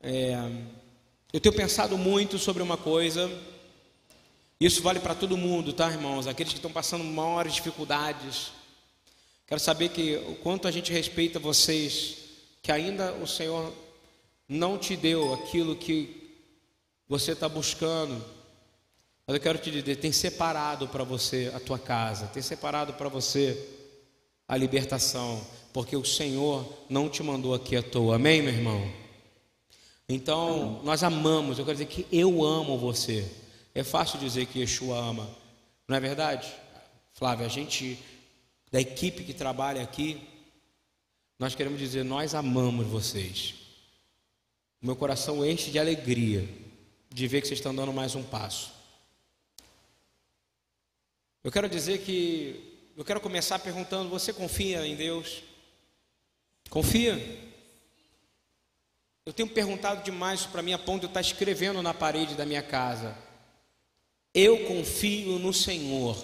É, eu tenho pensado muito sobre uma coisa, isso vale para todo mundo, tá, irmãos? Aqueles que estão passando maiores dificuldades. Quero saber que o quanto a gente respeita vocês, que ainda o Senhor não te deu aquilo que você está buscando. Mas eu quero te dizer, tem separado para você a tua casa, tem separado para você a libertação, porque o Senhor não te mandou aqui à toa. Amém, meu irmão? Então, nós amamos, eu quero dizer que eu amo você. É fácil dizer que Yeshua ama, não é verdade? Flávia, a gente, da equipe que trabalha aqui, nós queremos dizer, nós amamos vocês. O meu coração enche de alegria de ver que vocês estão dando mais um passo. Eu quero dizer que, eu quero começar perguntando: você confia em Deus? Confia? Eu tenho perguntado demais para mim a ponto de eu estar escrevendo na parede da minha casa. Eu confio no Senhor.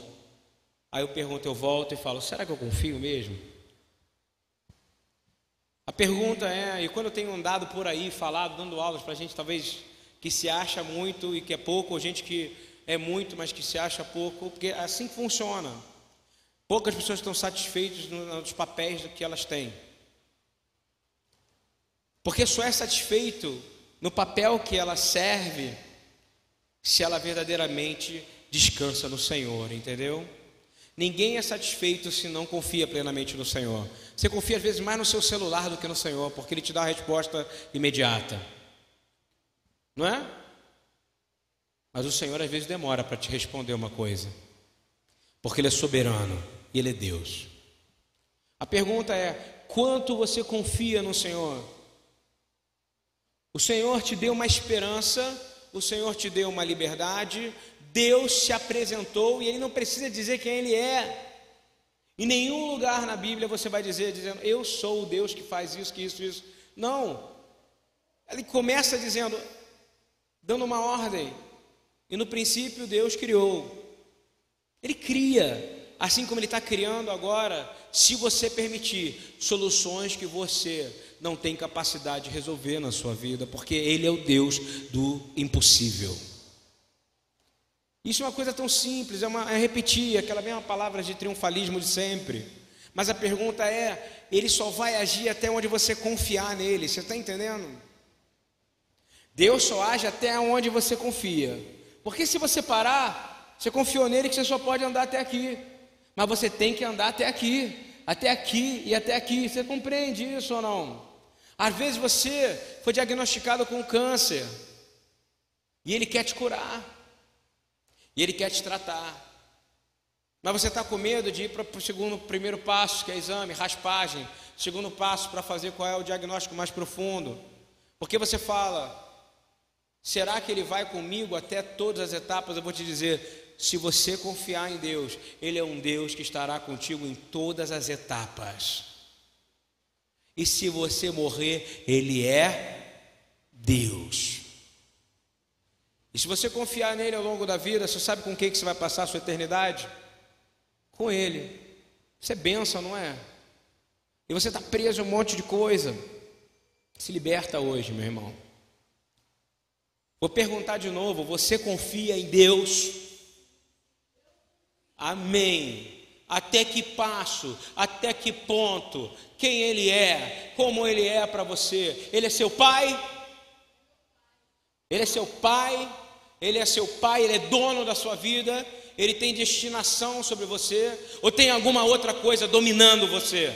Aí eu pergunto, eu volto e falo: será que eu confio mesmo? A pergunta é, e quando eu tenho andado por aí, falado, dando aulas para gente, talvez que se acha muito e que é pouco, ou gente que é muito, mas que se acha pouco, porque é assim funciona. Poucas pessoas estão satisfeitas nos papéis que elas têm. Porque só é satisfeito no papel que ela serve se ela verdadeiramente descansa no Senhor, entendeu? Ninguém é satisfeito se não confia plenamente no Senhor. Você confia às vezes mais no seu celular do que no Senhor, porque Ele te dá a resposta imediata. Não é? Mas o Senhor às vezes demora para te responder uma coisa, porque Ele é soberano e Ele é Deus. A pergunta é: quanto você confia no Senhor? O Senhor te deu uma esperança, o Senhor te deu uma liberdade, Deus se apresentou e Ele não precisa dizer quem Ele é. Em nenhum lugar na Bíblia você vai dizer, dizendo, eu sou o Deus que faz isso, que isso, isso. Não. Ele começa dizendo, dando uma ordem. E no princípio Deus criou. Ele cria. Assim como Ele está criando agora, se você permitir, soluções que você não tem capacidade de resolver na sua vida, porque Ele é o Deus do impossível. Isso é uma coisa tão simples, é, uma, é repetir aquela mesma palavra de triunfalismo de sempre. Mas a pergunta é: Ele só vai agir até onde você confiar nele, você está entendendo? Deus só age até onde você confia. Porque se você parar, você confiou nele que você só pode andar até aqui. Mas você tem que andar até aqui, até aqui e até aqui. Você compreende isso ou não? Às vezes você foi diagnosticado com câncer e ele quer te curar, e ele quer te tratar. Mas você está com medo de ir para o segundo, primeiro passo, que é exame, raspagem. Segundo passo para fazer qual é o diagnóstico mais profundo. Porque você fala, será que ele vai comigo até todas as etapas? Eu vou te dizer, se você confiar em Deus, Ele é um Deus que estará contigo em todas as etapas. E se você morrer, Ele é Deus. E se você confiar nele ao longo da vida, você sabe com quem que você vai passar a sua eternidade? Com Ele. Isso é bênção, não é? E você está preso a um monte de coisa. Se liberta hoje, meu irmão. Vou perguntar de novo: você confia em Deus? Amém. Até que passo, até que ponto, quem Ele é, como Ele é para você. Ele é seu pai? Ele é seu pai? Ele é seu pai, Ele é dono da sua vida? Ele tem destinação sobre você? Ou tem alguma outra coisa dominando você?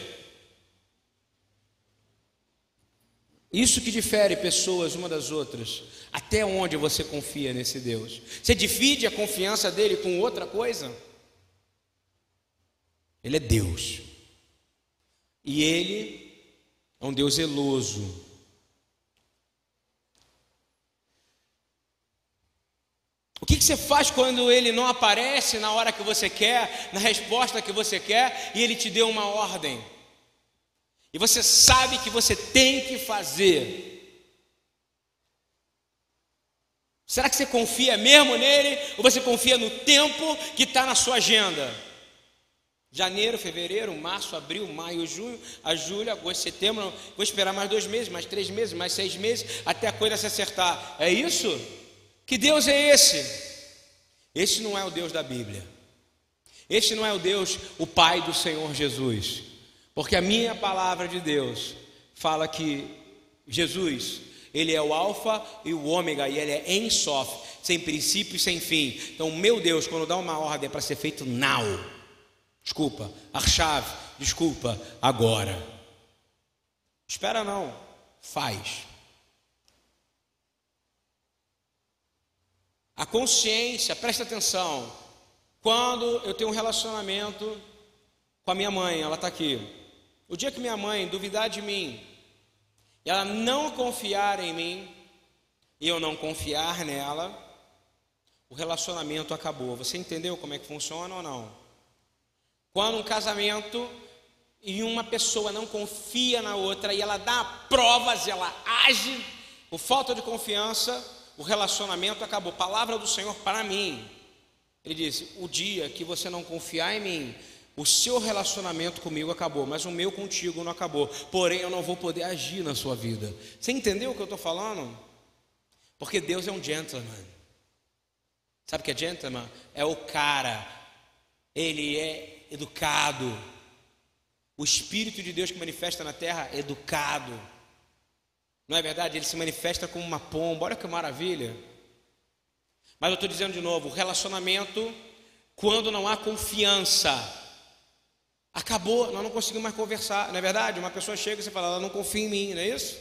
Isso que difere pessoas uma das outras. Até onde você confia nesse Deus? Você divide a confiança dele com outra coisa? Ele é Deus. E Ele é um Deus zeloso. O que, você faz quando ele não aparece na hora que você quer, na resposta que você quer, e ele te deu uma ordem? E você sabe que você tem que fazer. Será que você confia mesmo nele? Ou você confia no tempo que está na sua agenda? Janeiro, fevereiro, março, abril, maio, junho, a julho, agosto, setembro. Vou esperar mais dois meses, mais três meses, mais seis meses, até a coisa se acertar. É isso? Que Deus é esse? Esse não é o Deus da Bíblia. Este não é o Deus, o Pai do Senhor Jesus. Porque a minha palavra de Deus fala que Jesus, ele é o alfa e o ômega, e ele é em sof, sem princípio e sem fim. Então, meu Deus, quando dá uma ordem é para ser feito now Desculpa, chave. desculpa, agora. Espera não, faz. A consciência, presta atenção. Quando eu tenho um relacionamento com a minha mãe, ela está aqui. O dia que minha mãe duvidar de mim, e ela não confiar em mim, e eu não confiar nela, o relacionamento acabou. Você entendeu como é que funciona ou não? Quando um casamento e uma pessoa não confia na outra e ela dá provas, ela age por falta de confiança, o relacionamento acabou. Palavra do Senhor para mim. Ele disse: O dia que você não confiar em mim, o seu relacionamento comigo acabou, mas o meu contigo não acabou. Porém, eu não vou poder agir na sua vida. Você entendeu o que eu estou falando? Porque Deus é um gentleman. Sabe o que é gentleman? É o cara. Ele é educado. O Espírito de Deus que manifesta na terra, educado. Não é verdade? Ele se manifesta como uma pomba. Olha que maravilha. Mas eu estou dizendo de novo: relacionamento, quando não há confiança, acabou, nós não conseguimos mais conversar. Não é verdade? Uma pessoa chega e você fala, ela não confia em mim, não é isso?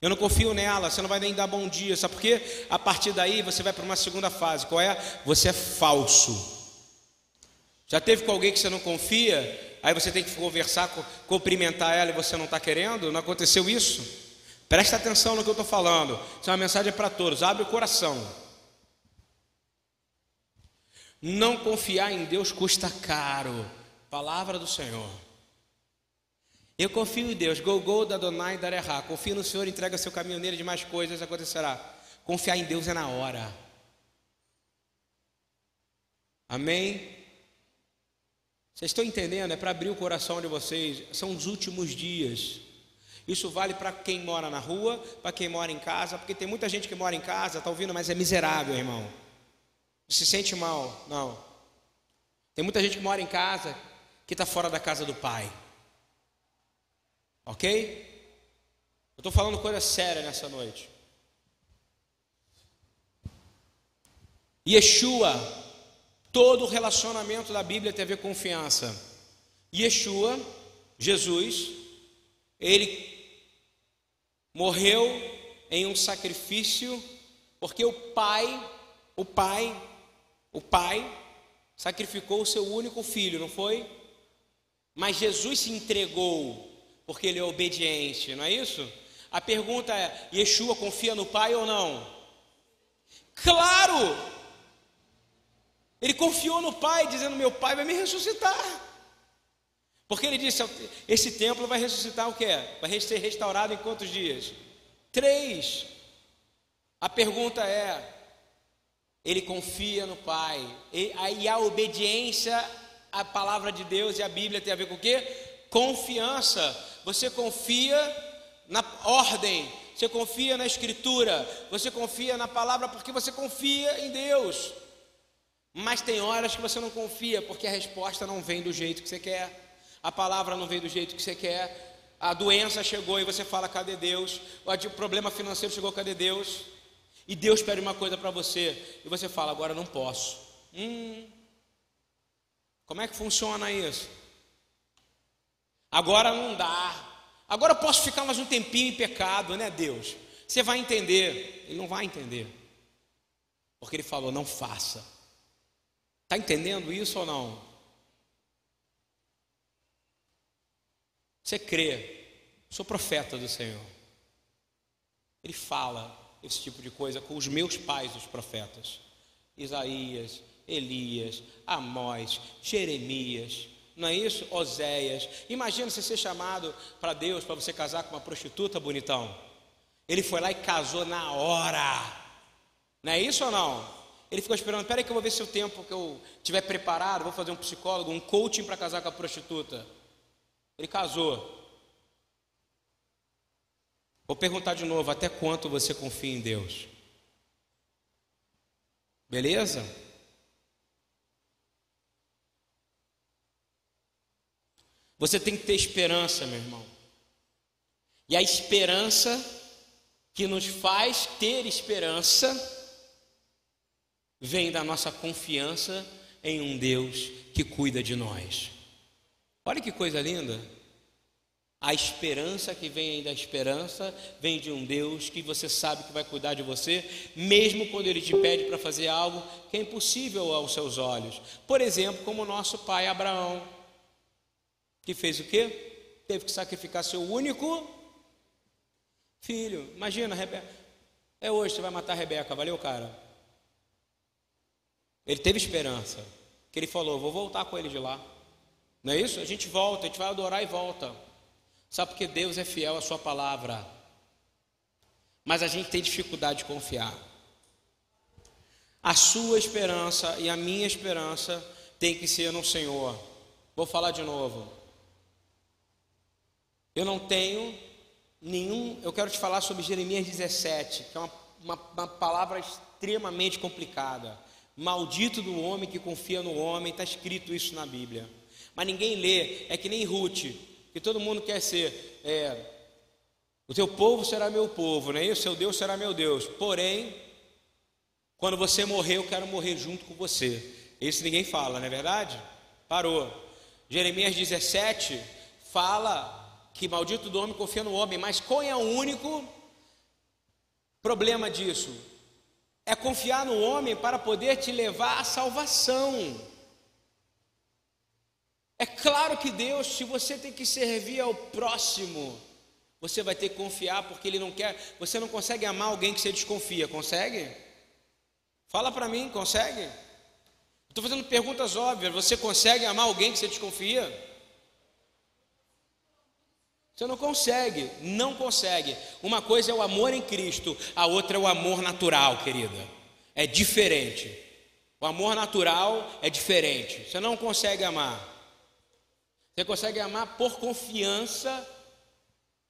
Eu não confio nela, você não vai nem dar bom dia, sabe por quê? A partir daí você vai para uma segunda fase, qual é? Você é falso. Já teve com alguém que você não confia, aí você tem que conversar, cumprimentar ela e você não está querendo? Não aconteceu isso? Presta atenção no que eu estou falando. Isso é uma mensagem para todos. Abre o coração. Não confiar em Deus custa caro. Palavra do Senhor. Eu confio em Deus. Go, go, da Donai, darerá. Confio no Senhor, entrega seu caminho nele, de mais coisas acontecerá. Confiar em Deus é na hora. Amém? Vocês estão entendendo? É para abrir o coração de vocês. São os últimos dias. Isso vale para quem mora na rua, para quem mora em casa, porque tem muita gente que mora em casa, está ouvindo, mas é miserável, irmão. Se sente mal. Não. Tem muita gente que mora em casa que está fora da casa do pai. Ok? Eu estou falando coisa séria nessa noite. Yeshua Todo relacionamento da Bíblia tem a ver com confiança. Yeshua, Jesus, ele morreu em um sacrifício porque o Pai, o Pai, o Pai sacrificou o seu único filho, não foi? Mas Jesus se entregou porque ele é obediente, não é isso? A pergunta é: Yeshua confia no Pai ou não? Claro! Ele confiou no Pai, dizendo: Meu Pai vai me ressuscitar. Porque ele disse: Esse templo vai ressuscitar o que? Vai ser restaurado em quantos dias? Três. A pergunta é: ele confia no Pai, e, a obediência à palavra de Deus e à Bíblia tem a ver com o quê? Confiança. Você confia na ordem, você confia na Escritura, você confia na palavra porque você confia em Deus. Mas tem horas que você não confia, porque a resposta não vem do jeito que você quer, a palavra não vem do jeito que você quer, a doença chegou e você fala: cadê Deus? O problema financeiro chegou: cadê Deus? E Deus pede uma coisa para você, e você fala: agora não posso. Hum, como é que funciona isso? Agora não dá. Agora eu posso ficar mais um tempinho em pecado, né, Deus? Você vai entender. Ele não vai entender. Porque ele falou: não faça. Está entendendo isso ou não? Você crê, sou profeta do Senhor. Ele fala esse tipo de coisa com os meus pais, os profetas. Isaías, Elias, Amós, Jeremias, não é isso? Oséias. Imagina você ser chamado para Deus para você casar com uma prostituta, bonitão. Ele foi lá e casou na hora. Não é isso ou não? Ele ficou esperando, peraí que eu vou ver se o tempo que eu tiver preparado, vou fazer um psicólogo, um coaching para casar com a prostituta. Ele casou. Vou perguntar de novo, até quanto você confia em Deus? Beleza? Você tem que ter esperança, meu irmão. E a esperança que nos faz ter esperança vem da nossa confiança em um Deus que cuida de nós. Olha que coisa linda. A esperança que vem da esperança vem de um Deus que você sabe que vai cuidar de você, mesmo quando Ele te pede para fazer algo que é impossível aos seus olhos. Por exemplo, como o nosso pai Abraão, que fez o quê? Teve que sacrificar seu único filho. Imagina, Rebeca. É hoje, você vai matar a Rebeca, valeu, cara? Ele teve esperança, que ele falou: Vou voltar com ele de lá. Não é isso? A gente volta, a gente vai adorar e volta. Sabe porque Deus é fiel à Sua palavra. Mas a gente tem dificuldade de confiar. A sua esperança e a minha esperança tem que ser no Senhor. Vou falar de novo. Eu não tenho nenhum. Eu quero te falar sobre Jeremias 17, que é uma, uma, uma palavra extremamente complicada. Maldito do homem que confia no homem, está escrito isso na Bíblia. Mas ninguém lê, é que nem Ruth, que todo mundo quer ser. É, o teu povo será meu povo, né? O seu Deus será meu Deus. Porém, quando você morrer, eu quero morrer junto com você. Isso ninguém fala, não é verdade? Parou. Jeremias 17 fala que maldito do homem confia no homem, mas qual é o único problema disso? É confiar no homem para poder te levar à salvação. É claro que Deus, se você tem que servir ao próximo, você vai ter que confiar porque ele não quer, você não consegue amar alguém que você desconfia, consegue? Fala para mim, consegue? Estou fazendo perguntas óbvias. Você consegue amar alguém que você desconfia? Você não consegue, não consegue. Uma coisa é o amor em Cristo, a outra é o amor natural, querida. É diferente. O amor natural é diferente. Você não consegue amar. Você consegue amar por confiança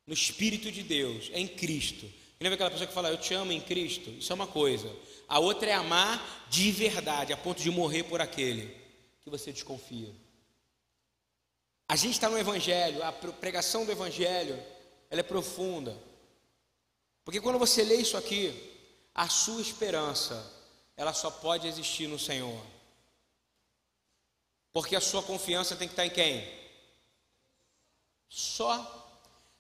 no Espírito de Deus, em Cristo. lembra aquela pessoa que fala, eu te amo em Cristo? Isso é uma coisa. A outra é amar de verdade, a ponto de morrer por aquele que você desconfia. A gente está no Evangelho, a pregação do Evangelho, ela é profunda. Porque quando você lê isso aqui, a sua esperança, ela só pode existir no Senhor. Porque a sua confiança tem que estar em quem? Só.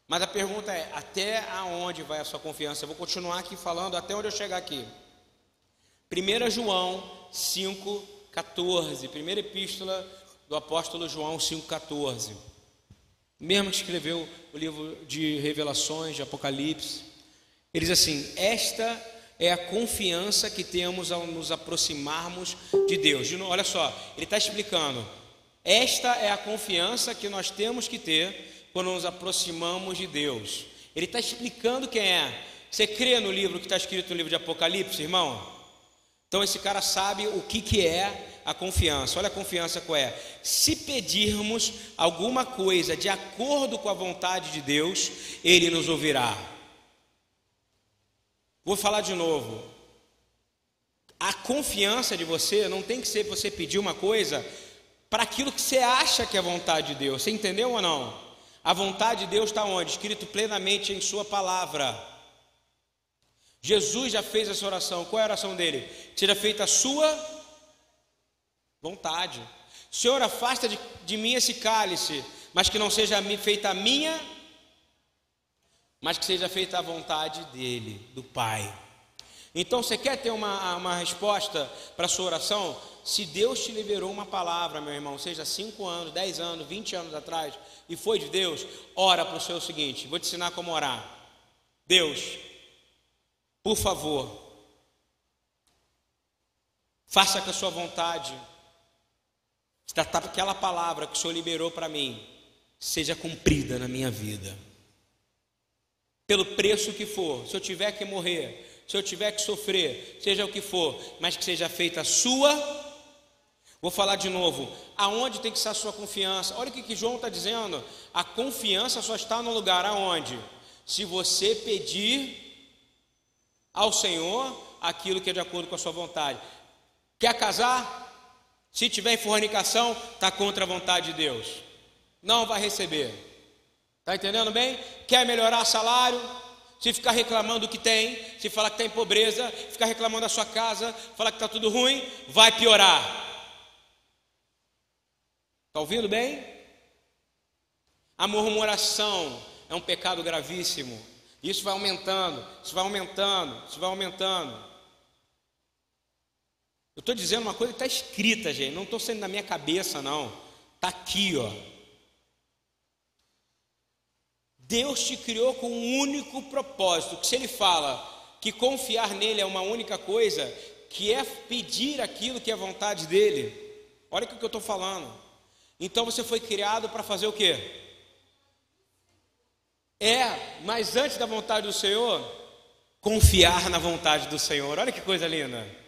Mas a pergunta é: até aonde vai a sua confiança? Eu vou continuar aqui falando até onde eu chegar aqui. 1 João 5, 14, primeira epístola do apóstolo João 5,14. Mesmo que escreveu o livro de Revelações, de Apocalipse, ele diz assim: Esta é a confiança que temos ao nos aproximarmos de Deus. Olha só, ele está explicando. Esta é a confiança que nós temos que ter quando nos aproximamos de Deus. Ele está explicando quem é. Você crê no livro que está escrito no livro de Apocalipse, irmão? Então esse cara sabe o que, que é a confiança. Olha a confiança qual é. Se pedirmos alguma coisa de acordo com a vontade de Deus, Ele nos ouvirá. Vou falar de novo. A confiança de você não tem que ser você pedir uma coisa para aquilo que você acha que é vontade de Deus. Você entendeu ou não? A vontade de Deus está onde? Escrito plenamente em Sua palavra. Jesus já fez essa oração. Qual é a oração dele? Seja feita a sua Vontade. Senhor, afasta de, de mim esse cálice, mas que não seja feita a minha, mas que seja feita a vontade dele, do Pai. Então, você quer ter uma, uma resposta para a sua oração? Se Deus te liberou uma palavra, meu irmão, seja 5 anos, 10 anos, 20 anos atrás, e foi de Deus, ora para o seu seguinte: vou te ensinar como orar. Deus, por favor, faça com a sua vontade tratar aquela palavra que o Senhor liberou para mim seja cumprida na minha vida. Pelo preço que for, se eu tiver que morrer, se eu tiver que sofrer, seja o que for, mas que seja feita a sua. Vou falar de novo. Aonde tem que estar a sua confiança? Olha o que, que João está dizendo. A confiança só está no lugar aonde? Se você pedir ao Senhor aquilo que é de acordo com a sua vontade. Quer casar? Se tiver fornicação, está contra a vontade de Deus. Não vai receber. Está entendendo bem? Quer melhorar salário? Se ficar reclamando do que tem, se falar que está em pobreza, ficar reclamando da sua casa, falar que está tudo ruim, vai piorar. Está ouvindo bem? A murmuração é um pecado gravíssimo. Isso vai aumentando, isso vai aumentando, isso vai aumentando. Eu estou dizendo uma coisa que está escrita, gente. Não estou sendo na minha cabeça, não. Está aqui, ó. Deus te criou com um único propósito. Que se Ele fala que confiar nele é uma única coisa, que é pedir aquilo que é vontade dele. Olha o que eu estou falando. Então você foi criado para fazer o quê? É, mas antes da vontade do Senhor, confiar na vontade do Senhor. Olha que coisa linda.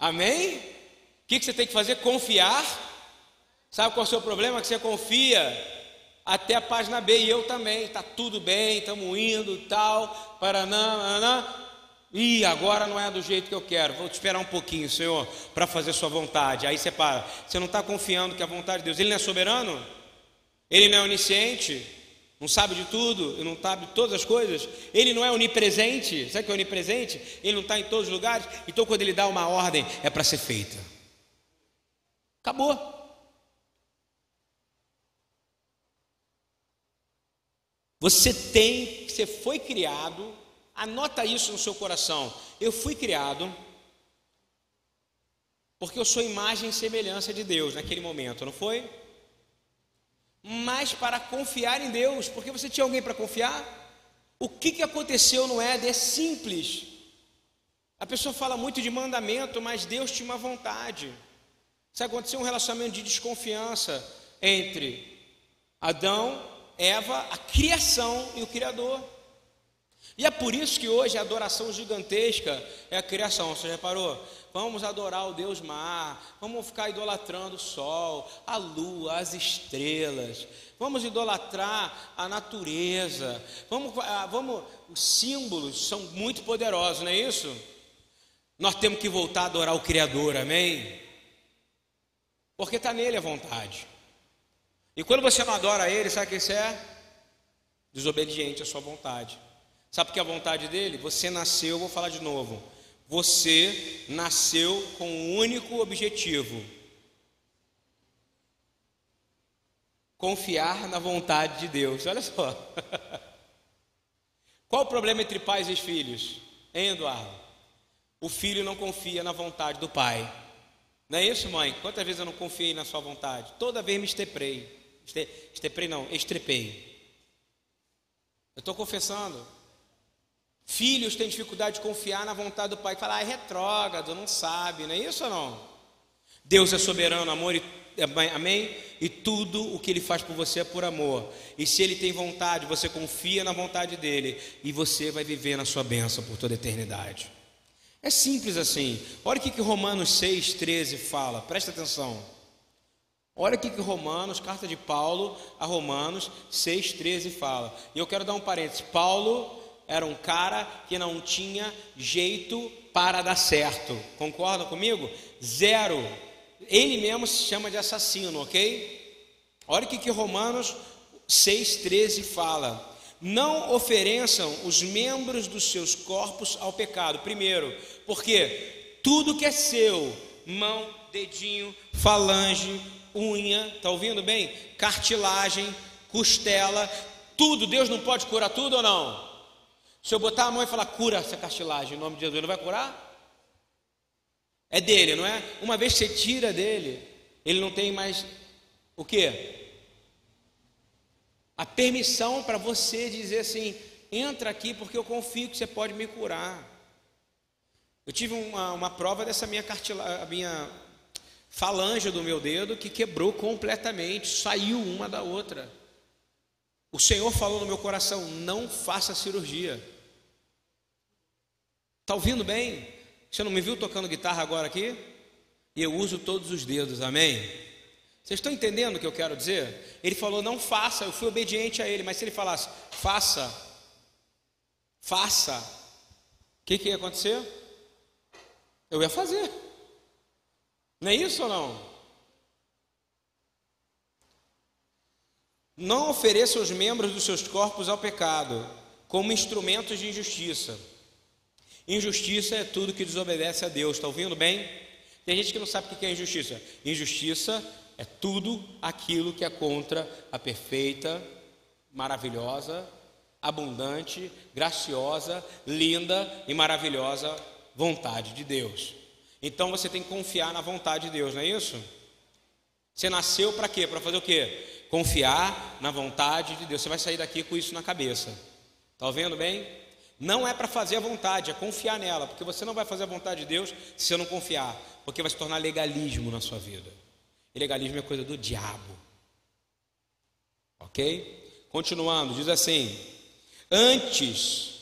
Amém? O que você tem que fazer? Confiar. Sabe qual é o seu problema? Que você confia até a página B e eu também. Está tudo bem, estamos indo tal. Paranã, paranã. E agora não é do jeito que eu quero. Vou te esperar um pouquinho, Senhor, para fazer Sua vontade. Aí você para. Você não está confiando que a vontade de Deus. Ele não é soberano? Ele não é onisciente? Não sabe de tudo? Não sabe de todas as coisas? Ele não é onipresente? Sabe que é onipresente? Ele não está em todos os lugares? Então, quando ele dá uma ordem, é para ser feita. Acabou. Você tem, você foi criado, anota isso no seu coração. Eu fui criado porque eu sou imagem e semelhança de Deus naquele momento, não foi? Mas para confiar em Deus, porque você tinha alguém para confiar? O que, que aconteceu no Éden é simples. A pessoa fala muito de mandamento, mas Deus tinha uma vontade. Se aconteceu um relacionamento de desconfiança entre Adão Eva, a criação e o Criador. E é por isso que hoje a adoração gigantesca é a criação. Você reparou? Vamos adorar o Deus mar, vamos ficar idolatrando o sol, a lua, as estrelas, vamos idolatrar a natureza, vamos, ah, vamos, os símbolos são muito poderosos, não é isso? Nós temos que voltar a adorar o Criador, amém? Porque está nele a vontade. E quando você não adora Ele, sabe o que isso é? Desobediente à sua vontade. Sabe porque a vontade dele? Você nasceu, vou falar de novo. Você nasceu com um único objetivo: confiar na vontade de Deus. Olha só. Qual o problema entre pais e filhos? Hein, Eduardo? O filho não confia na vontade do pai. Não é isso, mãe? Quantas vezes eu não confiei na sua vontade? Toda vez me esteprei. Esteprei não, estrepei. Eu estou confessando. Filhos têm dificuldade de confiar na vontade do pai, que fala, ah, é retrógrado, não sabe, não é isso ou não? Deus é soberano, amor e amém? E tudo o que ele faz por você é por amor. E se ele tem vontade, você confia na vontade dele e você vai viver na sua bênção por toda a eternidade. É simples assim. Olha o que Romanos 6, 13 fala, presta atenção. Olha o que Romanos, carta de Paulo a Romanos 6,13 fala. E eu quero dar um parênteses. Paulo era um cara que não tinha jeito para dar certo. Concordam comigo? Zero. Ele mesmo se chama de assassino, ok? Olha o que Romanos 6,13 fala. Não ofereçam os membros dos seus corpos ao pecado. Primeiro, porque tudo que é seu, mão, dedinho, falange, unha, está ouvindo bem? Cartilagem, costela, tudo. Deus não pode curar tudo ou não? Se eu botar a mão e falar, cura essa cartilagem, em nome de Jesus, ele vai curar? É dele, não é? Uma vez que você tira dele, ele não tem mais o quê? A permissão para você dizer assim: entra aqui porque eu confio que você pode me curar. Eu tive uma, uma prova dessa minha cartilagem, minha falange do meu dedo que quebrou completamente, saiu uma da outra. O Senhor falou no meu coração: não faça cirurgia. Está ouvindo bem? Você não me viu tocando guitarra agora aqui? E eu uso todos os dedos, amém? Vocês estão entendendo o que eu quero dizer? Ele falou, não faça, eu fui obediente a ele, mas se ele falasse, faça, faça, o que, que ia acontecer? Eu ia fazer. Não é isso ou não? Não ofereça os membros dos seus corpos ao pecado, como instrumentos de injustiça. Injustiça é tudo que desobedece a Deus, está ouvindo bem? Tem gente que não sabe o que é injustiça. Injustiça é tudo aquilo que é contra a perfeita, maravilhosa, abundante, graciosa, linda e maravilhosa vontade de Deus. Então você tem que confiar na vontade de Deus, não é isso? Você nasceu para quê? Para fazer o quê? Confiar na vontade de Deus. Você vai sair daqui com isso na cabeça. Está vendo bem? Não é para fazer a vontade, é confiar nela, porque você não vai fazer a vontade de Deus se você não confiar, porque vai se tornar legalismo na sua vida. E legalismo é coisa do diabo. Ok? Continuando, diz assim: Antes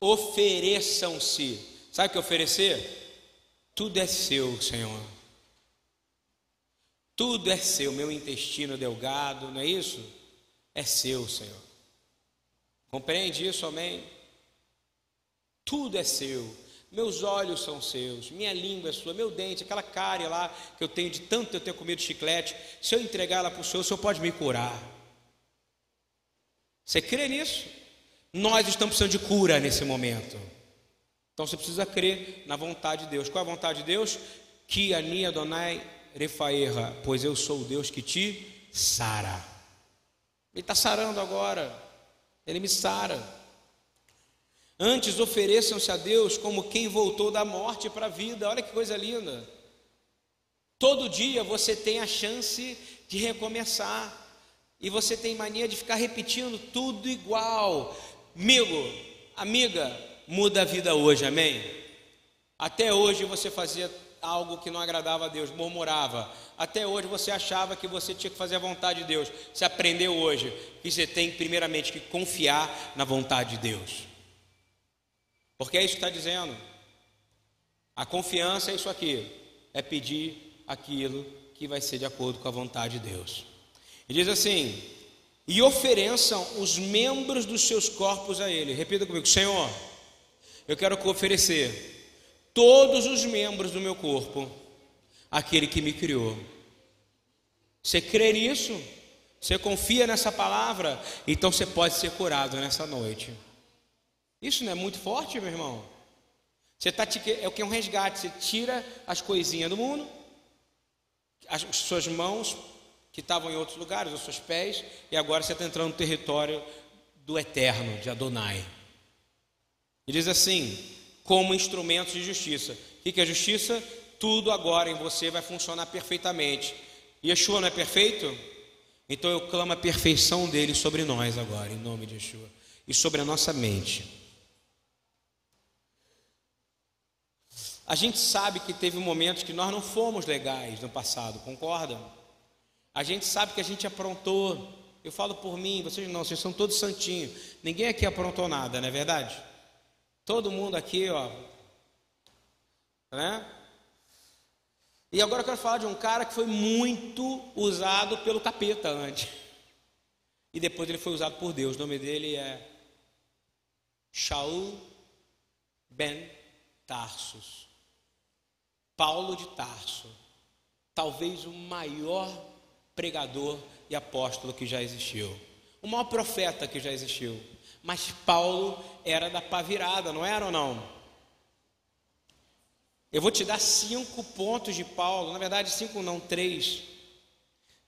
ofereçam-se. Sabe o que é oferecer? Tudo é seu, Senhor. Tudo é seu, meu intestino delgado, não é isso? É seu, Senhor. Compreende isso, amém? Tudo é seu. Meus olhos são seus, minha língua é sua, meu dente, aquela cárie lá que eu tenho de tanto eu ter comido chiclete, se eu entregar ela para o Senhor, o Senhor pode me curar. Você crê nisso? Nós estamos precisando de cura nesse momento. Então você precisa crer na vontade de Deus. Qual é a vontade de Deus? Que Ani Adonai Refaerra, pois eu sou o Deus que te sara. Ele está sarando agora. Ele me sara. Antes ofereçam-se a Deus como quem voltou da morte para a vida. Olha que coisa linda. Todo dia você tem a chance de recomeçar. E você tem mania de ficar repetindo tudo igual. Amigo, amiga, muda a vida hoje, amém? Até hoje você fazia algo que não agradava a Deus, murmurava. Até hoje você achava que você tinha que fazer a vontade de Deus. Você aprendeu hoje que você tem, primeiramente, que confiar na vontade de Deus. Porque é isso que está dizendo. A confiança é isso aqui: é pedir aquilo que vai ser de acordo com a vontade de Deus. E diz assim: e ofereçam os membros dos seus corpos a Ele. Repita comigo, Senhor eu quero oferecer todos os membros do meu corpo àquele que me criou. Você crê nisso? Você confia nessa palavra? Então você pode ser curado nessa noite. Isso não é muito forte, meu irmão? Você está é o que é um resgate. Você tira as coisinhas do mundo, as suas mãos que estavam em outros lugares, os seus pés, e agora você está entrando no território do eterno, de Adonai. E diz assim: como instrumentos de justiça. O que é justiça? Tudo agora em você vai funcionar perfeitamente. Yeshua não é perfeito? Então eu clamo a perfeição dele sobre nós agora, em nome de Yeshua, e sobre a nossa mente. A gente sabe que teve momentos que nós não fomos legais no passado, concordam? A gente sabe que a gente aprontou. Eu falo por mim, vocês não, vocês são todos santinhos. Ninguém aqui aprontou nada, não é verdade? Todo mundo aqui, ó. Né? E agora eu quero falar de um cara que foi muito usado pelo capeta antes. E depois ele foi usado por Deus. O nome dele é Shaul ben Tarsus. Paulo de Tarso. Talvez o maior pregador e apóstolo que já existiu. O maior profeta que já existiu. Mas Paulo era da pá virada, não era ou não? Eu vou te dar cinco pontos de Paulo, na verdade cinco não, três,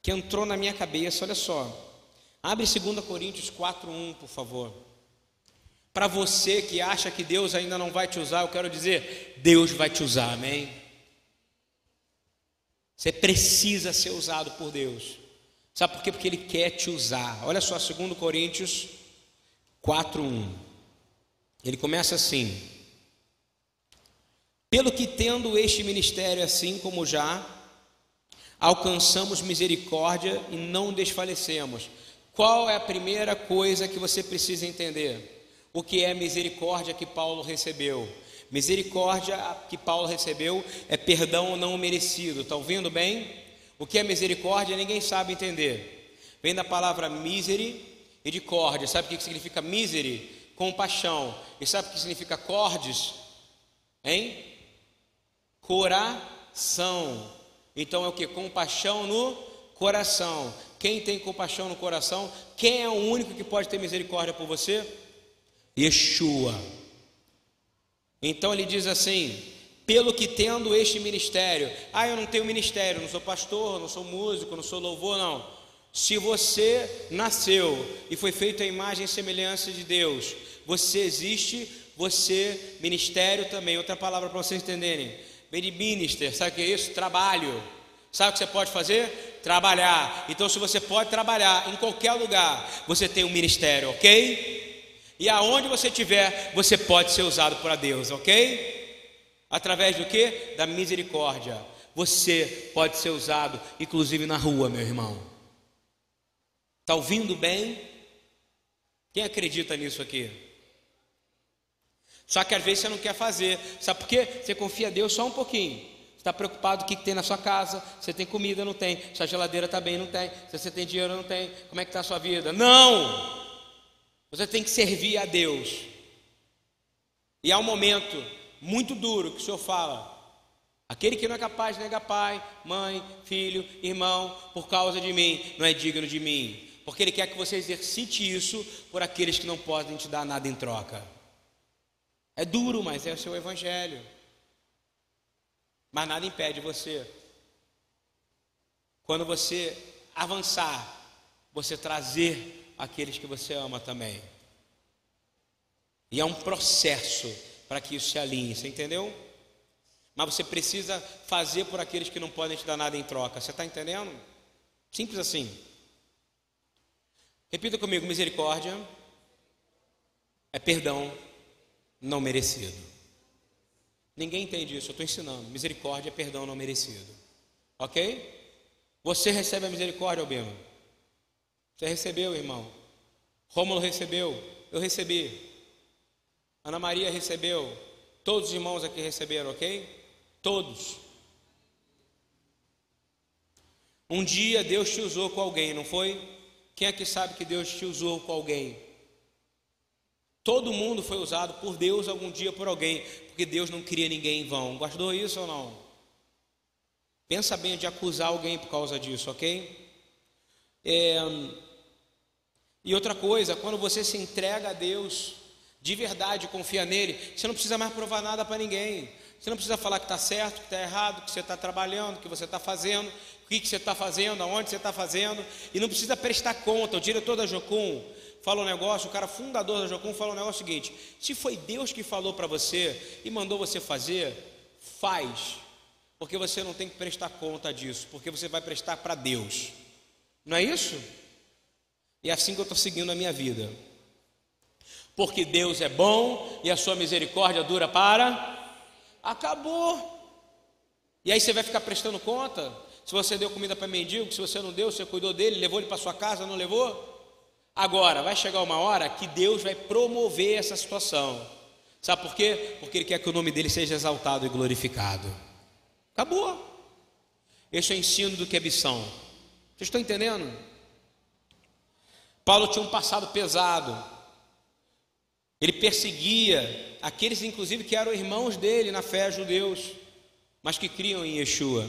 que entrou na minha cabeça, olha só. Abre 2 Coríntios 4:1, por favor. Para você que acha que Deus ainda não vai te usar, eu quero dizer, Deus vai te usar, amém? Você precisa ser usado por Deus. Sabe por quê? Porque Ele quer te usar. Olha só, 2 Coríntios 4:1. Ele começa assim: Pelo que tendo este ministério assim como já alcançamos misericórdia e não desfalecemos. Qual é a primeira coisa que você precisa entender? o que é misericórdia que Paulo recebeu. Misericórdia que Paulo recebeu é perdão não merecido. Está ouvindo bem? O que é misericórdia ninguém sabe entender. Vem da palavra miseri e de córdia. Sabe o que significa miseri? Compaixão. E sabe o que significa cordes? Hein? Coração. Então é o que? Compaixão no coração. Quem tem compaixão no coração? Quem é o único que pode ter misericórdia por você? Yeshua. Então ele diz assim: pelo que tendo este ministério, ah, eu não tenho ministério, não sou pastor, não sou músico, não sou louvor, não. Se você nasceu e foi feito a imagem e semelhança de Deus, você existe, você, ministério também. Outra palavra para vocês entenderem: minister, sabe o que é isso? Trabalho. Sabe o que você pode fazer? Trabalhar. Então, se você pode trabalhar em qualquer lugar, você tem um ministério, ok? E aonde você estiver, você pode ser usado por Deus, ok? Através do que? Da misericórdia. Você pode ser usado, inclusive na rua, meu irmão. Está ouvindo bem? Quem acredita nisso aqui? Só que às vezes você não quer fazer. Sabe por quê? Você confia a Deus só um pouquinho. Está preocupado o que tem na sua casa? Você tem comida? Não tem. Sua geladeira está bem? Não tem. Se você tem dinheiro? Não tem. Como é que está a sua vida? Não! Você tem que servir a Deus. E há um momento muito duro que o Senhor fala: aquele que não é capaz de negar pai, mãe, filho, irmão, por causa de mim, não é digno de mim. Porque Ele quer que você exercite isso por aqueles que não podem te dar nada em troca. É duro, mas é o seu evangelho. Mas nada impede você, quando você avançar, você trazer aqueles que você ama também. E é um processo para que isso se alinhe, você entendeu? Mas você precisa fazer por aqueles que não podem te dar nada em troca, você está entendendo? Simples assim. Repita comigo: misericórdia é perdão não merecido. Ninguém entende isso, eu estou ensinando. Misericórdia é perdão não merecido. Ok? Você recebe a misericórdia, Albino. Você recebeu, irmão? Rômulo recebeu, eu recebi. Ana Maria recebeu, todos os irmãos aqui receberam, ok? Todos. Um dia Deus te usou com alguém, não foi? Quem é que sabe que Deus te usou com alguém? Todo mundo foi usado por Deus algum dia por alguém, porque Deus não queria ninguém em vão. Guardou isso ou não? Pensa bem de acusar alguém por causa disso, ok? É, e outra coisa, quando você se entrega a Deus, de verdade, confia nele, você não precisa mais provar nada para ninguém. Você não precisa falar que está certo, que está errado, que você está trabalhando, que você está fazendo, o que, que você está fazendo, aonde você está fazendo, e não precisa prestar conta. O diretor da Jocum fala um negócio, o cara fundador da Jocum fala um negócio seguinte: se foi Deus que falou para você e mandou você fazer, faz, porque você não tem que prestar conta disso, porque você vai prestar para Deus. Não é isso? E é assim que eu estou seguindo a minha vida. Porque Deus é bom e a sua misericórdia dura para. Acabou. E aí você vai ficar prestando conta? Se você deu comida para mendigo, se você não deu, você cuidou dele, levou ele para sua casa, não levou? Agora, vai chegar uma hora que Deus vai promover essa situação. Sabe por quê? Porque Ele quer que o nome dele seja exaltado e glorificado. Acabou. Esse é o ensino do que é missão. Vocês estão entendendo? Paulo tinha um passado pesado. Ele perseguia aqueles, inclusive, que eram irmãos dele na fé judeus, mas que criam em Yeshua.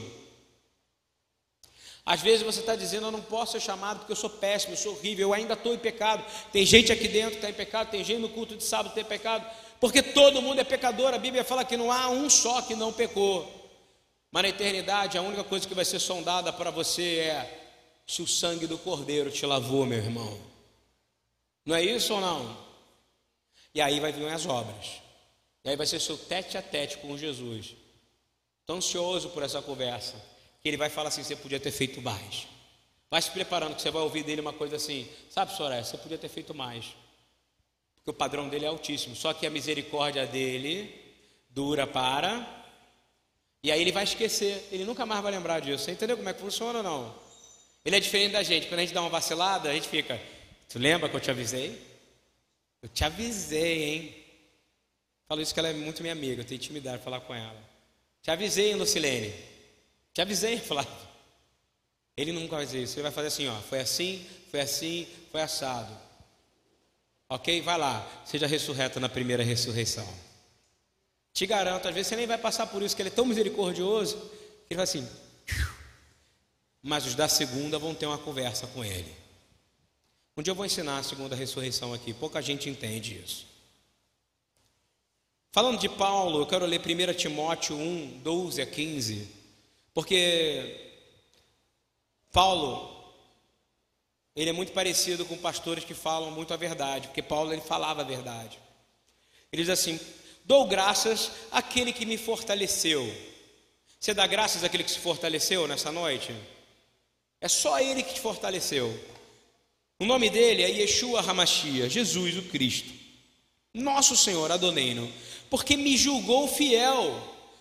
Às vezes você está dizendo, eu não posso ser chamado porque eu sou péssimo, eu sou horrível, eu ainda estou em pecado. Tem gente aqui dentro que está em pecado, tem gente no culto de sábado que tem pecado, porque todo mundo é pecador. A Bíblia fala que não há um só que não pecou. Mas na eternidade, a única coisa que vai ser sondada para você é se o sangue do Cordeiro te lavou, meu irmão. Não é isso ou não? E aí vai vir as obras. E aí vai ser seu tete a tete com Jesus. Estou ansioso por essa conversa. Que ele vai falar assim: você podia ter feito mais. Vai se preparando, que você vai ouvir dele uma coisa assim: sabe, Soraya, você podia ter feito mais. Porque o padrão dele é altíssimo. Só que a misericórdia dele dura para e aí ele vai esquecer, ele nunca mais vai lembrar disso. Você entendeu como é que funciona ou não? Ele é diferente da gente. Quando a gente dá uma vacilada, a gente fica. Tu lembra que eu te avisei? Eu te avisei, hein? Falo isso que ela é muito minha amiga, eu tenho intimidade falar com ela. Te avisei, Lucilene? Te avisei, Flávio. Ele nunca vai fazer isso. Ele vai fazer assim, ó. Foi assim, foi assim, foi assado. Ok? Vai lá. Seja ressurreto na primeira ressurreição. Te garanto, às vezes você nem vai passar por isso, que ele é tão misericordioso, ele vai assim. Mas os da segunda vão ter uma conversa com ele. Um dia eu vou ensinar a segunda ressurreição aqui, pouca gente entende isso. Falando de Paulo, eu quero ler 1 Timóteo 1, 12 a 15, porque Paulo, ele é muito parecido com pastores que falam muito a verdade, porque Paulo ele falava a verdade. Ele diz assim: Dou graças àquele que me fortaleceu. Você dá graças àquele que se fortaleceu nessa noite? É só ele que te fortaleceu. O nome dele é Yeshua Hamashia, Jesus o Cristo. Nosso Senhor Adoneino, porque me julgou fiel.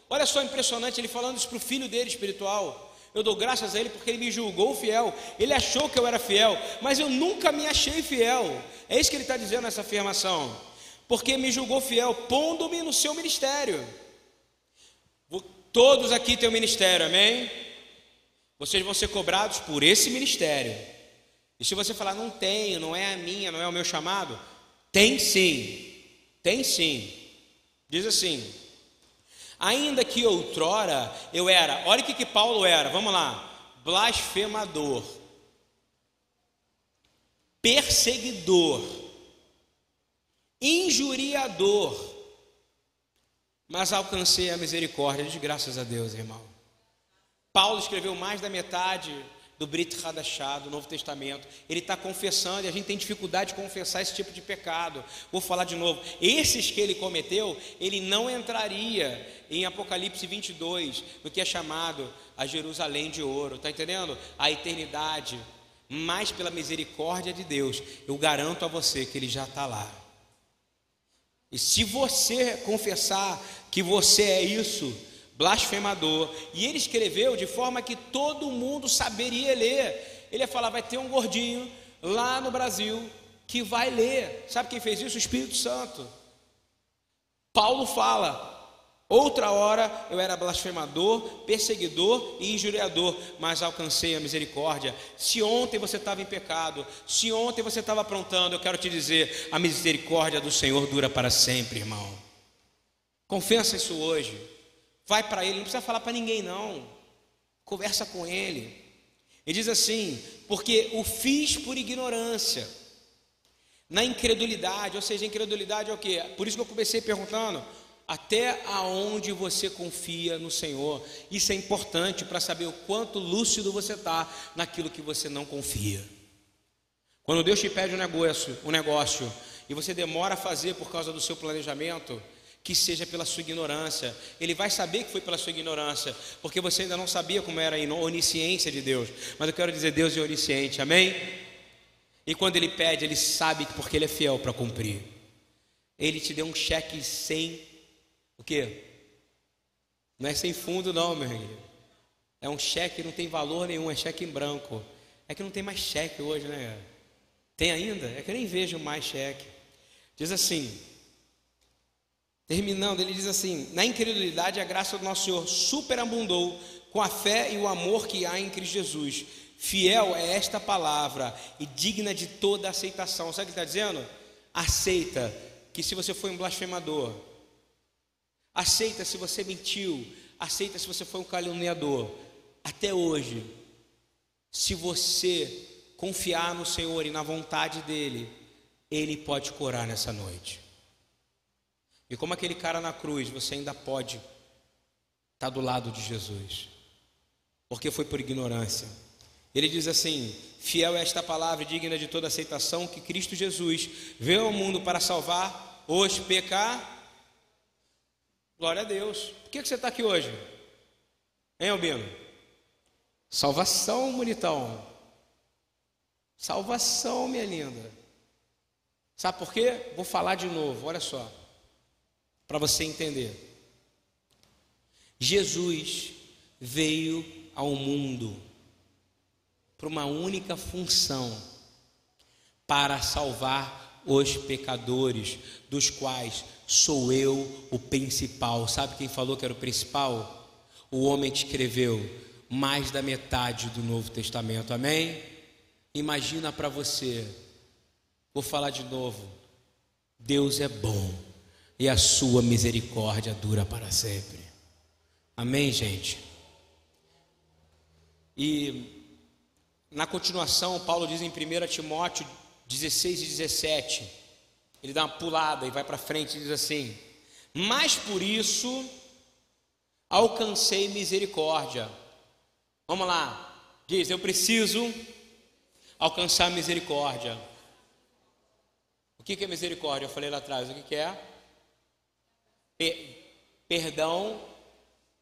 Olha só impressionante ele falando isso para o filho dele espiritual. Eu dou graças a ele porque ele me julgou fiel. Ele achou que eu era fiel, mas eu nunca me achei fiel. É isso que ele está dizendo nessa afirmação porque me julgou fiel, pondo-me no seu ministério. Todos aqui têm um ministério, amém? Vocês vão ser cobrados por esse ministério. E se você falar, não tenho, não é a minha, não é o meu chamado, tem sim, tem sim. Diz assim: ainda que outrora eu era, olha o que, que Paulo era, vamos lá, blasfemador, perseguidor, injuriador, mas alcancei a misericórdia, de graças a Deus, irmão. Paulo escreveu mais da metade do Brit Hadashah, do Novo Testamento. Ele está confessando e a gente tem dificuldade de confessar esse tipo de pecado. Vou falar de novo. Esses que ele cometeu, ele não entraria em Apocalipse 22, no que é chamado a Jerusalém de ouro. Está entendendo? A eternidade. Mas pela misericórdia de Deus, eu garanto a você que ele já está lá. E se você confessar que você é isso, blasfemador, e ele escreveu de forma que todo mundo saberia ler, ele ia falar: vai ter um gordinho lá no Brasil que vai ler. Sabe quem fez isso? O Espírito Santo. Paulo fala: Outra hora eu era blasfemador, perseguidor e injuriador, mas alcancei a misericórdia. Se ontem você estava em pecado, se ontem você estava aprontando, eu quero te dizer: a misericórdia do Senhor dura para sempre, irmão. Confessa isso hoje. Vai para Ele, não precisa falar para ninguém, não. Conversa com Ele. Ele diz assim: porque o fiz por ignorância, na incredulidade, ou seja, incredulidade é o que? Por isso que eu comecei perguntando até aonde você confia no Senhor. Isso é importante para saber o quanto lúcido você está naquilo que você não confia. Quando Deus te pede um negócio, um negócio e você demora a fazer por causa do seu planejamento, que seja pela sua ignorância. Ele vai saber que foi pela sua ignorância, porque você ainda não sabia como era a onisciência de Deus. Mas eu quero dizer, Deus é onisciente, amém? E quando Ele pede, Ele sabe que porque Ele é fiel para cumprir. Ele te deu um cheque sem o quê? Não é sem fundo, não, meu irmão. É um cheque que não tem valor nenhum, é cheque em branco. É que não tem mais cheque hoje, né? Tem ainda? É que eu nem vejo mais cheque. Diz assim, terminando, ele diz assim: Na incredulidade, a graça do nosso Senhor superabundou com a fé e o amor que há em Cristo Jesus. Fiel é esta palavra e digna de toda aceitação. Sabe o que está dizendo? Aceita que se você foi um blasfemador, Aceita se você mentiu, aceita se você foi um caluniador. Até hoje, se você confiar no Senhor e na vontade dEle, Ele pode curar nessa noite. E como aquele cara na cruz, você ainda pode estar do lado de Jesus, porque foi por ignorância. Ele diz assim: Fiel é esta palavra, digna de toda aceitação, que Cristo Jesus veio ao mundo para salvar os pecadores Glória a Deus. Por que, você está aqui hoje? Hein, Albino? Salvação, bonitão. Salvação, minha linda. Sabe por quê? Vou falar de novo, olha só. Para você entender. Jesus veio ao mundo para uma única função: para salvar os pecadores, dos quais sou eu o principal. Sabe quem falou que era o principal? O homem que escreveu mais da metade do Novo Testamento. Amém? Imagina para você. Vou falar de novo. Deus é bom e a sua misericórdia dura para sempre. Amém, gente? E na continuação, Paulo diz em 1 Timóteo 16 e 17, ele dá uma pulada e vai para frente e diz assim: Mas por isso alcancei misericórdia. Vamos lá, diz: Eu preciso alcançar misericórdia. O que é misericórdia? Eu falei lá atrás, o que é? Perdão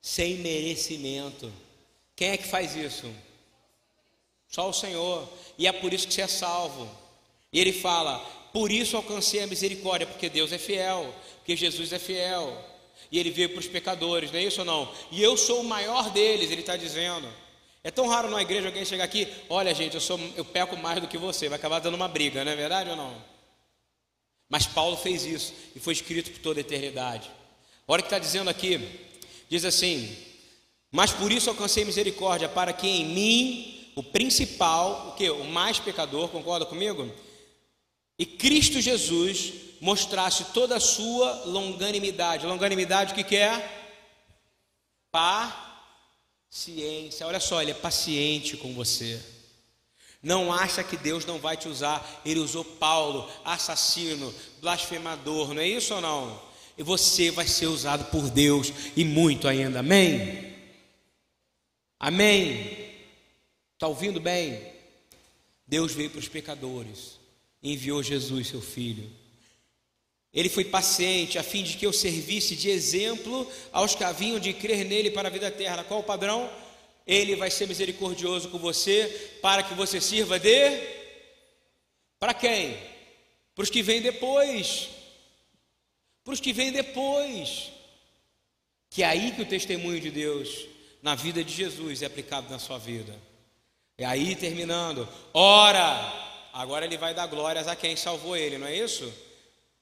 sem merecimento. Quem é que faz isso? Só o Senhor. E é por isso que você é salvo. E ele fala: Por isso alcancei a misericórdia, porque Deus é fiel, porque Jesus é fiel. E ele veio para os pecadores, não é isso ou não? E eu sou o maior deles, ele está dizendo. É tão raro na igreja alguém chegar aqui, olha gente, eu, sou, eu peco mais do que você, vai acabar dando uma briga, não é verdade ou não? Mas Paulo fez isso e foi escrito por toda a eternidade. Olha o que está dizendo aqui, diz assim: Mas por isso alcancei misericórdia, para que em mim, o principal, o que? O mais pecador, concorda comigo? E Cristo Jesus mostrasse toda a sua longanimidade. Longanimidade o que, que é? Paciência. Olha só, ele é paciente com você. Não acha que Deus não vai te usar. Ele usou Paulo, assassino, blasfemador, não é isso ou não? E você vai ser usado por Deus e muito ainda. Amém? Amém? Está ouvindo bem? Deus veio para os pecadores enviou Jesus, seu filho. Ele foi paciente a fim de que eu servisse de exemplo aos que haviam de crer nele para a vida eterna. Qual o padrão? Ele vai ser misericordioso com você para que você sirva de para quem? Para os que vêm depois. Para os que vêm depois. Que é aí que o testemunho de Deus na vida de Jesus é aplicado na sua vida. É aí terminando. Ora, agora ele vai dar glórias a quem salvou ele, não é isso?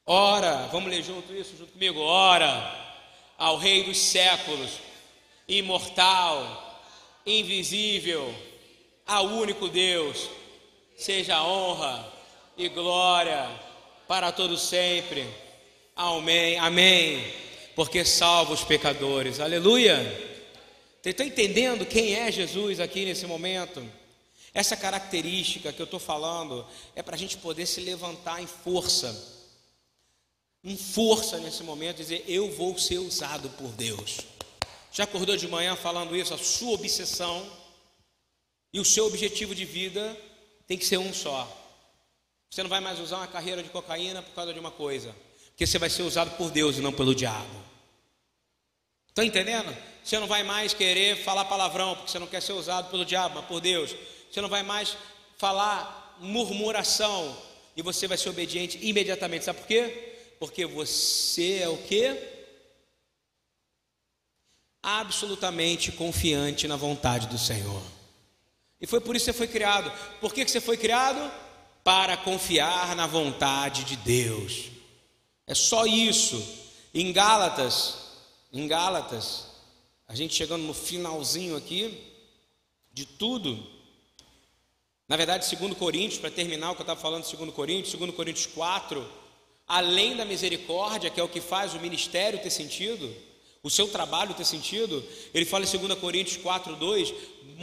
Ora, vamos ler junto isso, junto comigo. Ora, ao Rei dos séculos, imortal, invisível, ao único Deus, seja honra e glória para todos sempre. Amém. Amém. Porque salva os pecadores. Aleluia. Você está entendendo quem é Jesus aqui nesse momento? Essa característica que eu estou falando é para a gente poder se levantar em força, em força nesse momento, dizer: Eu vou ser usado por Deus. Já acordou de manhã falando isso? A sua obsessão e o seu objetivo de vida tem que ser um só. Você não vai mais usar uma carreira de cocaína por causa de uma coisa, porque você vai ser usado por Deus e não pelo diabo. Está entendendo? Você não vai mais querer falar palavrão, porque você não quer ser usado pelo diabo, mas por Deus. Você não vai mais falar murmuração e você vai ser obediente imediatamente. Sabe por quê? Porque você é o que? Absolutamente confiante na vontade do Senhor. E foi por isso que você foi criado. Por que, que você foi criado? Para confiar na vontade de Deus. É só isso. Em Gálatas, em Gálatas, a gente chegando no finalzinho aqui de tudo. Na verdade, segundo Coríntios, para terminar o que eu estava falando, segundo Coríntios, segundo Coríntios 4, além da misericórdia, que é o que faz o ministério ter sentido, o seu trabalho ter sentido, ele fala em 2 Coríntios 4, 2,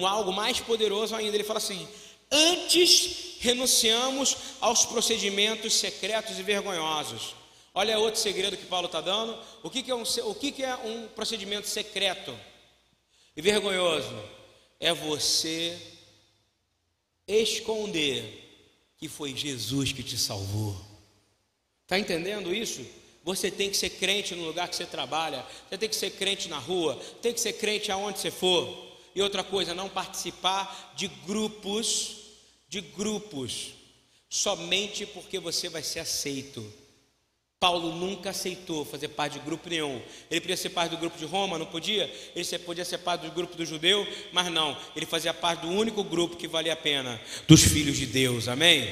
algo mais poderoso ainda, ele fala assim, antes renunciamos aos procedimentos secretos e vergonhosos. Olha outro segredo que Paulo está dando. O que, que, é um, o que, que é um procedimento secreto e vergonhoso? É você esconder que foi Jesus que te salvou. Está entendendo isso? Você tem que ser crente no lugar que você trabalha, você tem que ser crente na rua, tem que ser crente aonde você for. E outra coisa, não participar de grupos, de grupos, somente porque você vai ser aceito. Paulo nunca aceitou fazer parte de grupo nenhum. Ele podia ser parte do grupo de Roma, não podia? Ele podia ser parte do grupo do judeu, mas não. Ele fazia parte do único grupo que valia a pena, dos filhos de Deus. Amém?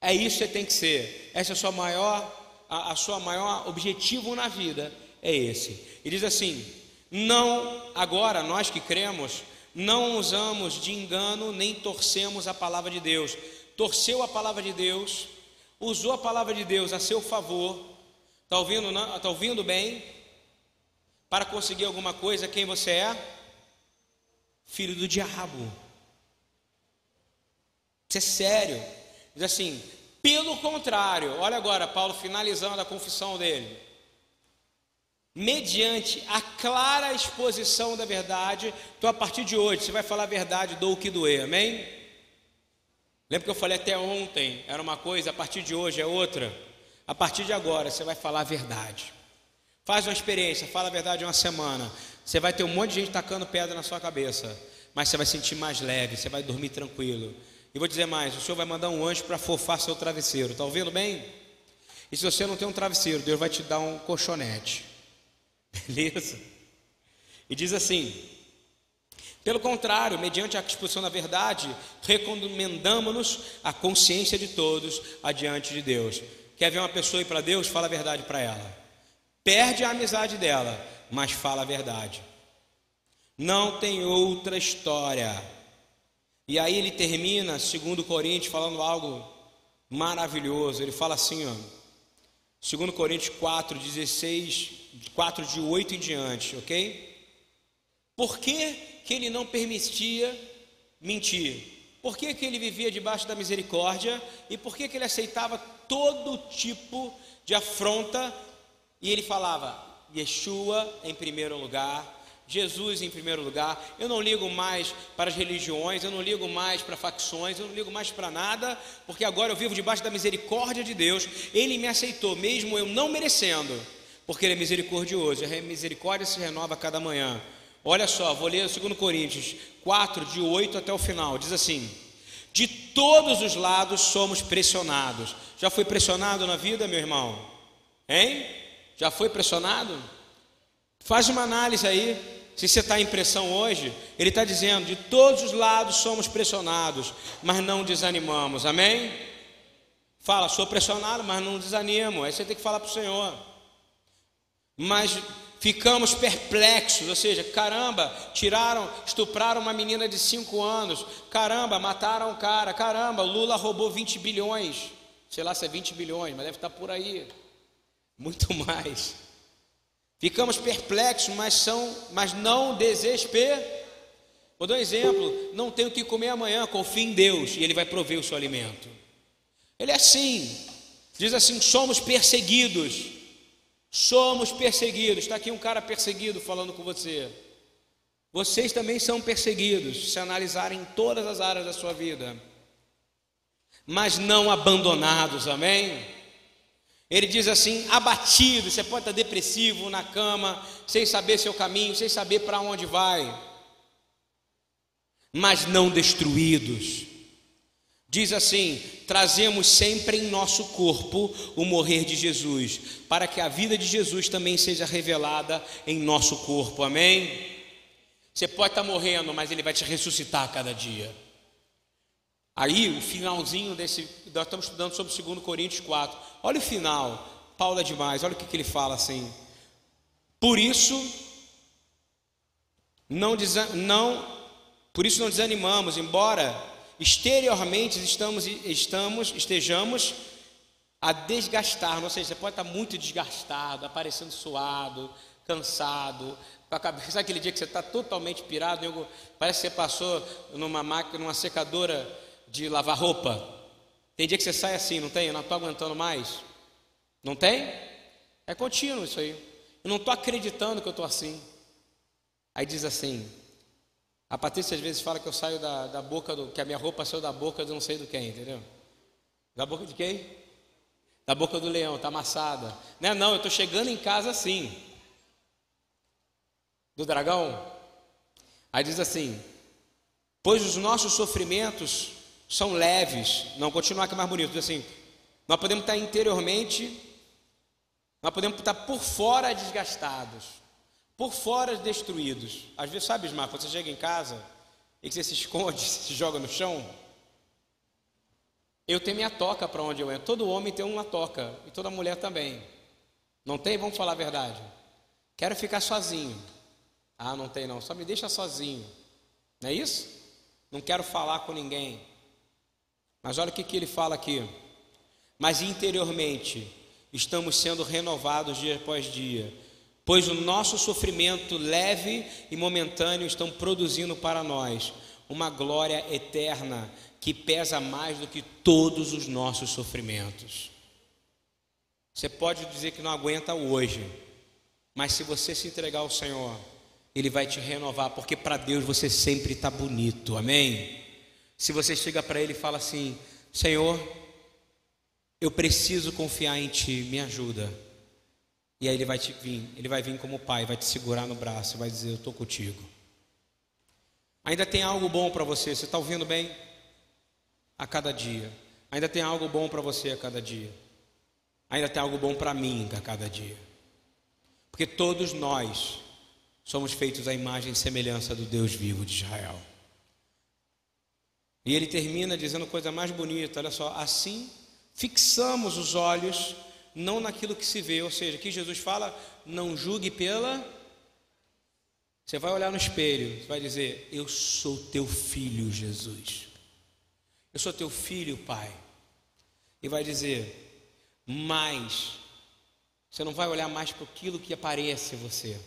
É isso que você tem que ser. Essa é a sua maior, a, a sua maior objetivo na vida é esse. E diz assim: não agora nós que cremos não usamos de engano nem torcemos a palavra de Deus. Torceu a palavra de Deus, usou a palavra de Deus a seu favor. Está ouvindo, tá ouvindo bem? Para conseguir alguma coisa, quem você é? Filho do diabo. Isso é sério. Diz assim: pelo contrário, olha agora, Paulo finalizando a confissão dele mediante a clara exposição da verdade. Então, a partir de hoje, você vai falar a verdade, do o que doer, amém? Lembra que eu falei até ontem, era uma coisa, a partir de hoje é outra. A partir de agora, você vai falar a verdade. Faz uma experiência, fala a verdade uma semana. Você vai ter um monte de gente tacando pedra na sua cabeça, mas você vai sentir mais leve, você vai dormir tranquilo. E vou dizer mais: o Senhor vai mandar um anjo para fofar seu travesseiro, está ouvindo bem? E se você não tem um travesseiro, Deus vai te dar um colchonete. Beleza? E diz assim: pelo contrário, mediante a exposição da verdade, recomendamos-nos a consciência de todos adiante de Deus. Quer ver uma pessoa ir para Deus? Fala a verdade para ela. Perde a amizade dela, mas fala a verdade. Não tem outra história. E aí ele termina, segundo Coríntios, falando algo maravilhoso. Ele fala assim, ó, segundo Coríntios 4, 16 4 de 8 em diante, ok? Por que, que ele não permitia mentir? Por que, que ele vivia debaixo da misericórdia? E por que, que ele aceitava todo tipo de afronta? E ele falava, Yeshua em primeiro lugar, Jesus em primeiro lugar. Eu não ligo mais para as religiões, eu não ligo mais para facções, eu não ligo mais para nada, porque agora eu vivo debaixo da misericórdia de Deus. Ele me aceitou, mesmo eu não merecendo porque Ele é misericordioso, a misericórdia se renova a cada manhã. Olha só, vou ler o 2 Coríntios 4, de 8 até o final, diz assim: De todos os lados somos pressionados. Já foi pressionado na vida, meu irmão? Hein? Já foi pressionado? Faz uma análise aí. Se você está em pressão hoje, ele está dizendo: de todos os lados somos pressionados, mas não desanimamos. Amém? Fala, sou pressionado, mas não desanimo. Aí você tem que falar para o Senhor mas ficamos perplexos, ou seja, caramba, tiraram, estupraram uma menina de 5 anos, caramba, mataram um cara, caramba, Lula roubou 20 bilhões, sei lá se é 20 bilhões, mas deve estar por aí, muito mais. Ficamos perplexos, mas, são, mas não desespero. Vou dar um exemplo: não tenho o que comer amanhã, confie em Deus e Ele vai prover o seu alimento. Ele é assim, diz assim: somos perseguidos, Somos perseguidos. Está aqui um cara perseguido falando com você. Vocês também são perseguidos, se analisarem em todas as áreas da sua vida, mas não abandonados, amém? Ele diz assim: abatido, você pode estar depressivo na cama, sem saber seu caminho, sem saber para onde vai, mas não destruídos. Diz assim: trazemos sempre em nosso corpo o morrer de Jesus, para que a vida de Jesus também seja revelada em nosso corpo, amém? Você pode estar morrendo, mas Ele vai te ressuscitar a cada dia. Aí, o finalzinho desse, nós estamos estudando sobre 2 Coríntios 4, olha o final, Paulo é demais, olha o que, que ele fala assim: por isso, não, não, por isso não desanimamos, embora exteriormente estamos, estamos, estejamos a desgastar, ou seja, você pode estar muito desgastado, aparecendo suado, cansado, com a cabeça, sabe aquele dia que você está totalmente pirado, parece que você passou numa máquina, numa secadora de lavar roupa. Tem dia que você sai assim, não tem? Eu não estou aguentando mais. Não tem? É contínuo isso aí. Eu não estou acreditando que eu estou assim. Aí diz assim: a Patrícia às vezes fala que eu saio da, da boca do. que a minha roupa saiu da boca de não sei do quem, entendeu? Da boca de quem? Da boca do leão, tá amassada. Não é não, eu estou chegando em casa assim. Do dragão. Aí diz assim: Pois os nossos sofrimentos são leves. Não, continuar aqui mais bonito. Diz assim: Nós podemos estar interiormente, nós podemos estar por fora desgastados por fora destruídos. Às vezes, sabe, Ismar, quando você chega em casa e que você se esconde, se joga no chão, Eu tenho minha toca para onde eu entro. Todo homem tem uma toca e toda mulher também. Não tem? Vamos falar a verdade. Quero ficar sozinho. Ah, não tem não. Só me deixa sozinho. Não é isso? Não quero falar com ninguém. Mas olha o que, que ele fala aqui. Mas interiormente estamos sendo renovados dia após dia, pois o nosso sofrimento leve e momentâneo estão produzindo para nós uma glória eterna que pesa mais do que todos os nossos sofrimentos. Você pode dizer que não aguenta hoje, mas se você se entregar ao Senhor, Ele vai te renovar, porque para Deus você sempre está bonito, amém? Se você chega para Ele e fala assim: Senhor, eu preciso confiar em Ti, me ajuda. E aí Ele vai te vir, Ele vai vir como Pai, vai te segurar no braço, vai dizer: Eu estou contigo. Ainda tem algo bom para você, você está ouvindo bem? A cada dia. Ainda tem algo bom para você a cada dia. Ainda tem algo bom para mim a cada dia. Porque todos nós somos feitos à imagem e semelhança do Deus vivo de Israel. E ele termina dizendo coisa mais bonita, olha só, assim fixamos os olhos não naquilo que se vê, ou seja, que Jesus fala, não julgue pela você vai olhar no espelho, vai dizer: Eu sou teu filho, Jesus. Eu sou teu filho, Pai. E vai dizer: Mas você não vai olhar mais para aquilo que aparece você,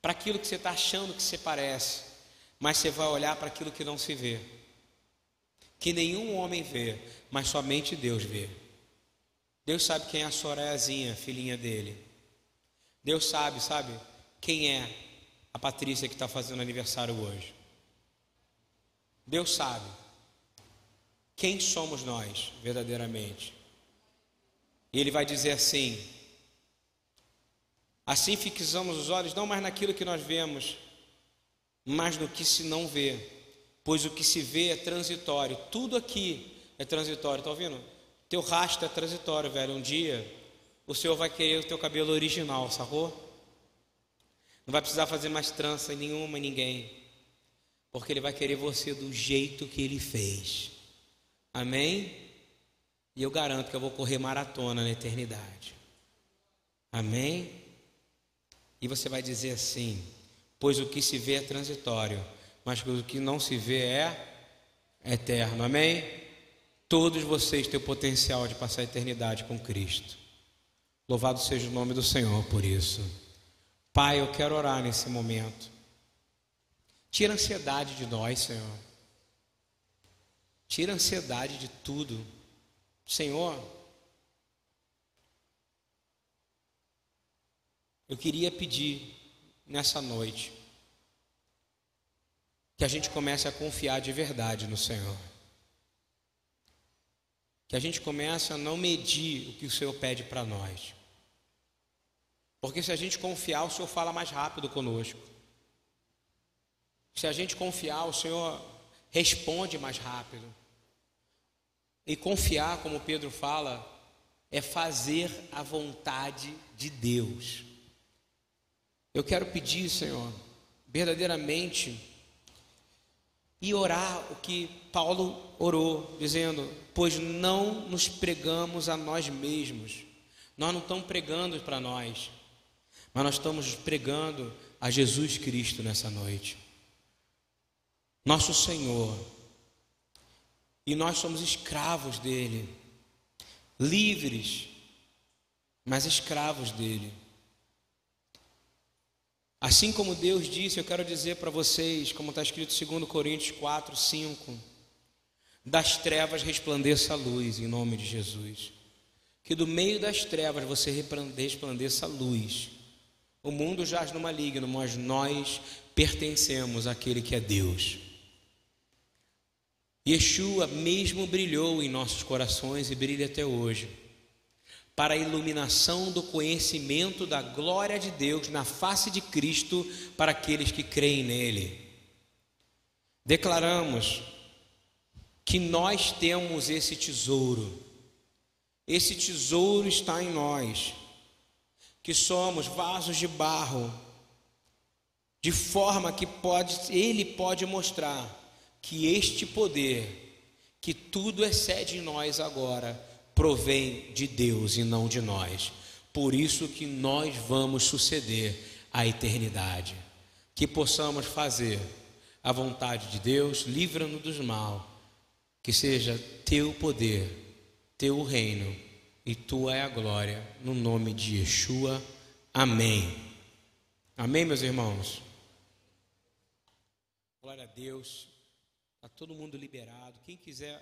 para aquilo que você está achando que você parece, mas você vai olhar para aquilo que não se vê, que nenhum homem vê, mas somente Deus vê. Deus sabe quem é a Sorayazinha, filhinha dele. Deus sabe, sabe, quem é a Patrícia que está fazendo aniversário hoje. Deus sabe quem somos nós verdadeiramente. E Ele vai dizer assim: assim fixamos os olhos não mais naquilo que nós vemos, mas no que se não vê, pois o que se vê é transitório, tudo aqui é transitório, está ouvindo? Teu rastro é transitório, velho. Um dia o Senhor vai querer o teu cabelo original, sacou? Não vai precisar fazer mais trança nenhuma em ninguém. Porque Ele vai querer você do jeito que Ele fez. Amém? E eu garanto que eu vou correr maratona na eternidade. Amém? E você vai dizer assim: Pois o que se vê é transitório, mas o que não se vê é eterno. Amém? Todos vocês têm o potencial de passar a eternidade com Cristo. Louvado seja o nome do Senhor por isso. Pai, eu quero orar nesse momento. Tira a ansiedade de nós, Senhor. Tira a ansiedade de tudo. Senhor, eu queria pedir nessa noite que a gente comece a confiar de verdade no Senhor. Que a gente comece a não medir o que o Senhor pede para nós. Porque se a gente confiar, o Senhor fala mais rápido conosco. Se a gente confiar, o Senhor responde mais rápido. E confiar, como Pedro fala, é fazer a vontade de Deus. Eu quero pedir, Senhor, verdadeiramente, e orar o que Paulo orou, dizendo: Pois não nos pregamos a nós mesmos, nós não estamos pregando para nós, mas nós estamos pregando a Jesus Cristo nessa noite. Nosso Senhor. E nós somos escravos dele, livres, mas escravos dele. Assim como Deus disse, eu quero dizer para vocês, como está escrito em 2 Coríntios 4, 5: das trevas resplandeça a luz, em nome de Jesus. Que do meio das trevas você resplandeça a luz o mundo jaz no maligno, mas nós pertencemos àquele que é Deus. Yeshua mesmo brilhou em nossos corações e brilha até hoje, para a iluminação do conhecimento da glória de Deus na face de Cristo para aqueles que creem nele. Declaramos que nós temos esse tesouro, esse tesouro está em nós que somos vasos de barro, de forma que pode, ele pode mostrar que este poder que tudo excede em nós agora provém de Deus e não de nós. Por isso que nós vamos suceder a eternidade. Que possamos fazer a vontade de Deus, livra-nos dos mal. Que seja teu poder, teu reino e tua é a glória, no nome de Yeshua. Amém. Amém, meus irmãos. Glória a Deus. Está todo mundo liberado. Quem quiser